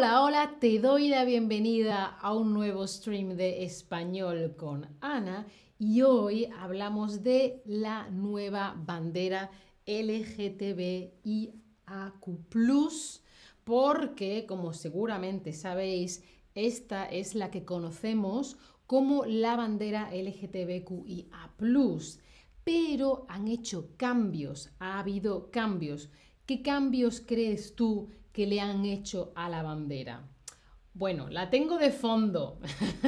Hola, hola, te doy la bienvenida a un nuevo stream de español con Ana y hoy hablamos de la nueva bandera LGTBIAQ porque, como seguramente sabéis, esta es la que conocemos como la bandera LGTBQIA+, pero han hecho cambios, ha habido cambios. ¿Qué cambios crees tú que le han hecho a la bandera? Bueno, la tengo de fondo.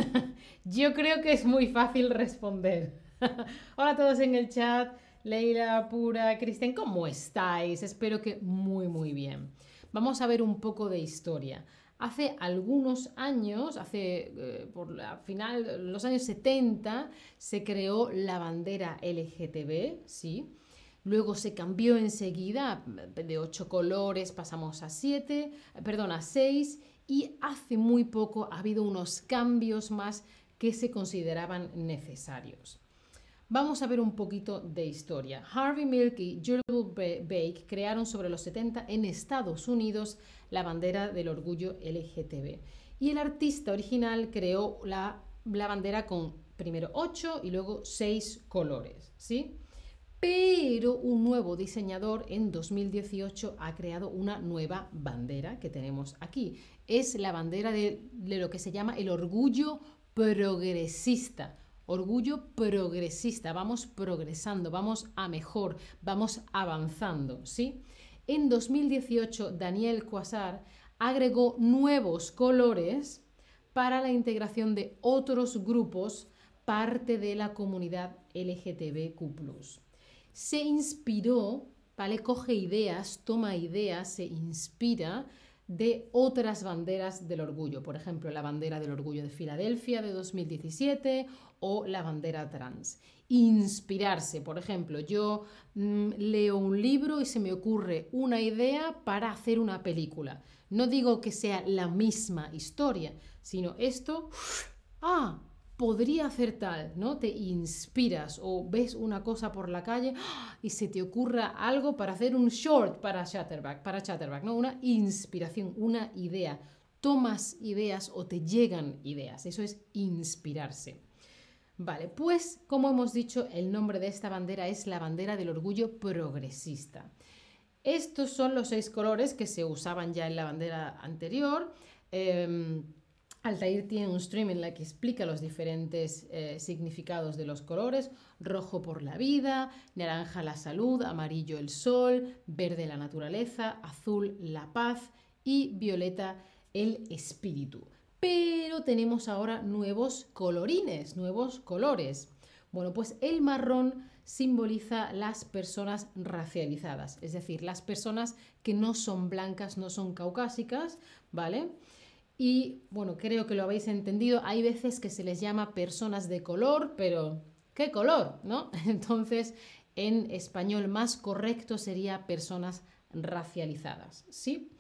Yo creo que es muy fácil responder. Hola a todos en el chat. Leila, Pura, Cristian, ¿cómo estáis? Espero que muy, muy bien. Vamos a ver un poco de historia. Hace algunos años, hace eh, por la final, los años 70, se creó la bandera LGTB, ¿sí? Luego se cambió enseguida, de ocho colores pasamos a siete, perdón, a seis, y hace muy poco ha habido unos cambios más que se consideraban necesarios. Vamos a ver un poquito de historia. Harvey Milk y Jules Bake crearon sobre los 70 en Estados Unidos la bandera del orgullo LGTB. Y el artista original creó la, la bandera con primero ocho y luego seis colores, ¿sí? Pero un nuevo diseñador en 2018 ha creado una nueva bandera que tenemos aquí. Es la bandera de, lo que se llama el orgullo progresista. Orgullo progresista, vamos progresando, vamos a mejor, vamos avanzando, ¿sí? En 2018 Daniel Quasar agregó nuevos colores para la integración de otros grupos parte de la comunidad LGTBQ+ se inspiró, ¿vale? Coge ideas, toma ideas, se inspira de otras banderas del orgullo, por ejemplo, la bandera del orgullo de Filadelfia de 2017 o la bandera trans. Inspirarse, por ejemplo, yo mm, leo un libro y se me ocurre una idea para hacer una película. No digo que sea la misma historia, sino esto, ah, podría hacer tal, ¿no? Te inspiras o ves una cosa por la calle y se te ocurra algo para hacer un short para Chatterback, para Chatterback, ¿no? Una inspiración, una idea. Tomas ideas o te llegan ideas. Eso es inspirarse. Vale, pues como hemos dicho, el nombre de esta bandera es la bandera del orgullo progresista. Estos son los seis colores que se usaban ya en la bandera anterior. Em, Altair tiene un stream en la que explica los diferentes eh, significados de los colores. Rojo por la vida, naranja la salud, amarillo el sol, verde la naturaleza, azul la paz y violeta el espíritu. Pero tenemos ahora nuevos colorines, nuevos colores. Bueno, pues el marrón simboliza las personas racializadas, es decir, las personas que no son blancas, no son caucásicas, ¿vale? Y bueno, creo que lo habéis entendido. Hay veces que se les llama personas de color, pero ¿qué color? ¿No? Entonces, en español más correcto sería personas racializadas. ¿Sí?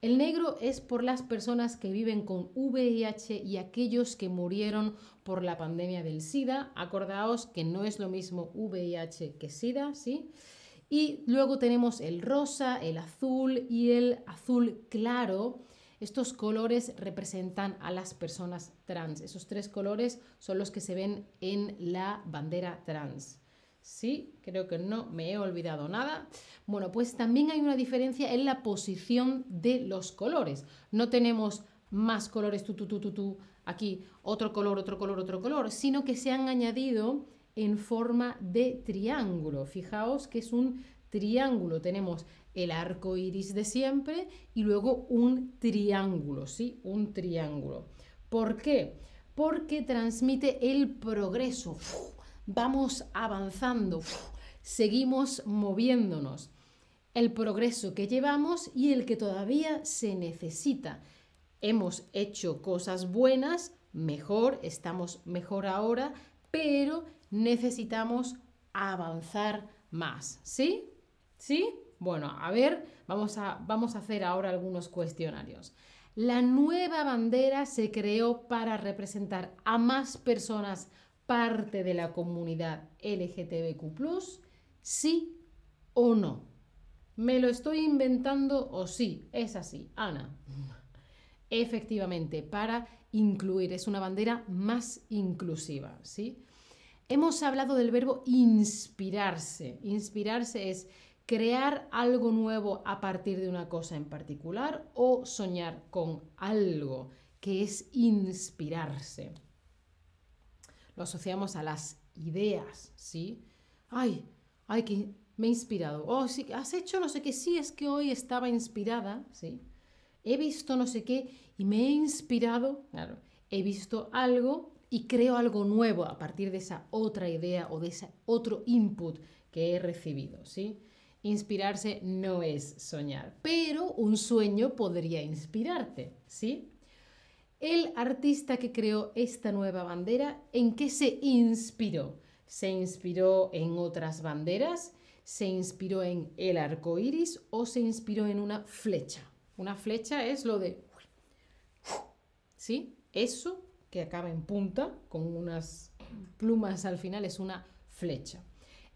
El negro es por las personas que viven con VIH y aquellos que murieron por la pandemia del SIDA. Acordaos que no es lo mismo VIH que SIDA, ¿sí? Y luego tenemos el rosa, el azul y el azul claro, estos colores representan a las personas trans. Esos tres colores son los que se ven en la bandera trans. Sí, creo que no me he olvidado nada. Bueno, pues también hay una diferencia en la posición de los colores. No tenemos más colores, tú, tú, tú, tú, tú, aquí otro color, otro color, otro color, sino que se han añadido en forma de triángulo. Fijaos que es un triángulo. Tenemos el arco iris de siempre y luego un triángulo, ¿sí? Un triángulo. ¿Por qué? Porque transmite el progreso. vamos avanzando, seguimos moviéndonos. El progreso que llevamos y el que todavía se necesita. Hemos hecho cosas buenas, mejor, estamos mejor ahora, pero necesitamos avanzar más. ¿Sí? ¿Sí? Bueno, a ver, vamos a, vamos a hacer ahora algunos cuestionarios. La nueva bandera se creó para representar a más personas parte de la comunidad LGTBQ, sí o no. ¿Me lo estoy inventando o sí? Es así. Ana. Efectivamente, para incluir, es una bandera más inclusiva, ¿sí? Hemos hablado del verbo inspirarse. Inspirarse es crear algo nuevo a partir de una cosa en particular o soñar con algo, que es inspirarse. Lo asociamos a las ideas, ¿sí? Ay, ay, que me he inspirado. Oh, sí, has hecho no sé qué, sí, es que hoy estaba inspirada, ¿sí? He visto no sé qué y me he inspirado, claro, he visto algo y creo algo nuevo a partir de esa otra idea o de ese otro input que he recibido, ¿sí? Inspirarse no es soñar, pero un sueño podría inspirarte, ¿sí? El artista que creó esta nueva bandera, ¿en qué se inspiró? ¿Se inspiró en otras banderas? ¿Se inspiró en el arco iris o se inspiró en una flecha? Una flecha es lo de. ¿Sí? Eso que acaba en punta, con unas plumas al final, es una flecha.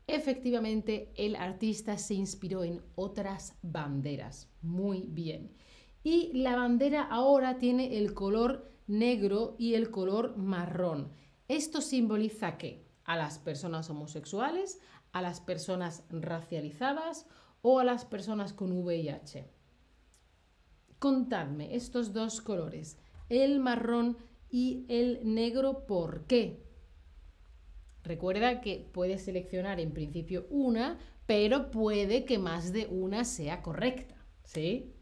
Efectivamente, el artista se inspiró en otras banderas. Muy bien. Y la bandera ahora tiene el color negro y el color marrón. Esto simboliza que a las personas homosexuales, a las personas racializadas o a las personas con VIH. Contadme estos dos colores, el marrón y el negro, ¿por qué? Recuerda que puedes seleccionar en principio una, pero puede que más de una sea correcta, ¿sí?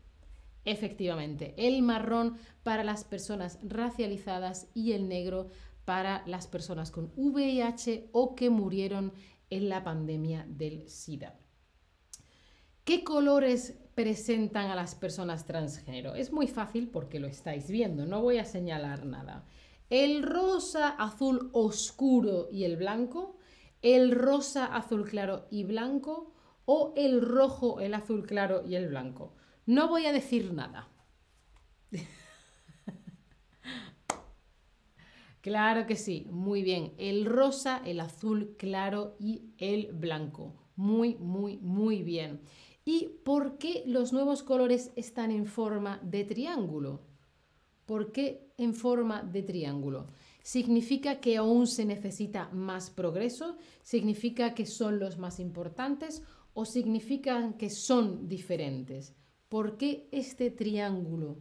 Efectivamente, el marrón para las personas racializadas y el negro para las personas con VIH o que murieron en la pandemia del SIDA. ¿Qué colores presentan a las personas transgénero? Es muy fácil porque lo estáis viendo, no voy a señalar nada. El rosa, azul oscuro y el blanco, el rosa, azul claro y blanco o el rojo, el azul claro y el blanco. No voy a decir nada. Claro que sí, muy bien. El rosa, el azul claro y el blanco. Muy, muy, muy bien. ¿Y por qué los nuevos colores están en forma de triángulo? ¿Por qué en forma de triángulo? ¿Significa que aún se necesita más progreso? ¿Significa que son los más importantes? ¿O significa que son diferentes? ¿Por qué este triángulo?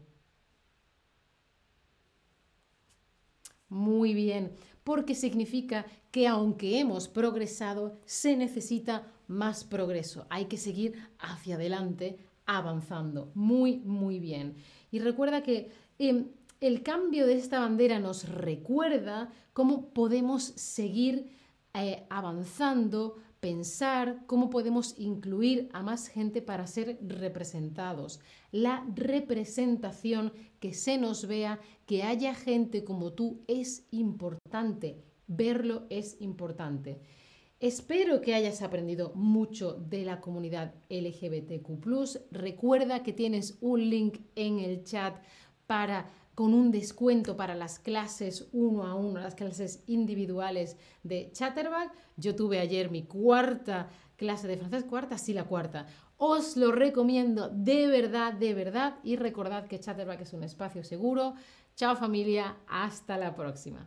Muy bien, porque significa que aunque hemos progresado, se necesita más progreso. Hay que seguir hacia adelante, avanzando. Muy, muy bien. Y recuerda que em, el cambio de esta bandera nos recuerda cómo podemos seguir eh, avanzando, pensar cómo podemos incluir a más gente para ser representados. La representación, que se nos vea, que haya gente como tú es importante. Verlo es importante. Espero que hayas aprendido mucho de la comunidad LGBTQ. Recuerda que tienes un link en el chat para con un descuento para las clases uno a uno, las clases individuales de Chatterback. Yo tuve ayer mi cuarta clase de francés, cuarta, sí, la cuarta. Os lo recomiendo de verdad, de verdad. Y recordad que Chatterback es un espacio seguro. Chao familia, hasta la próxima.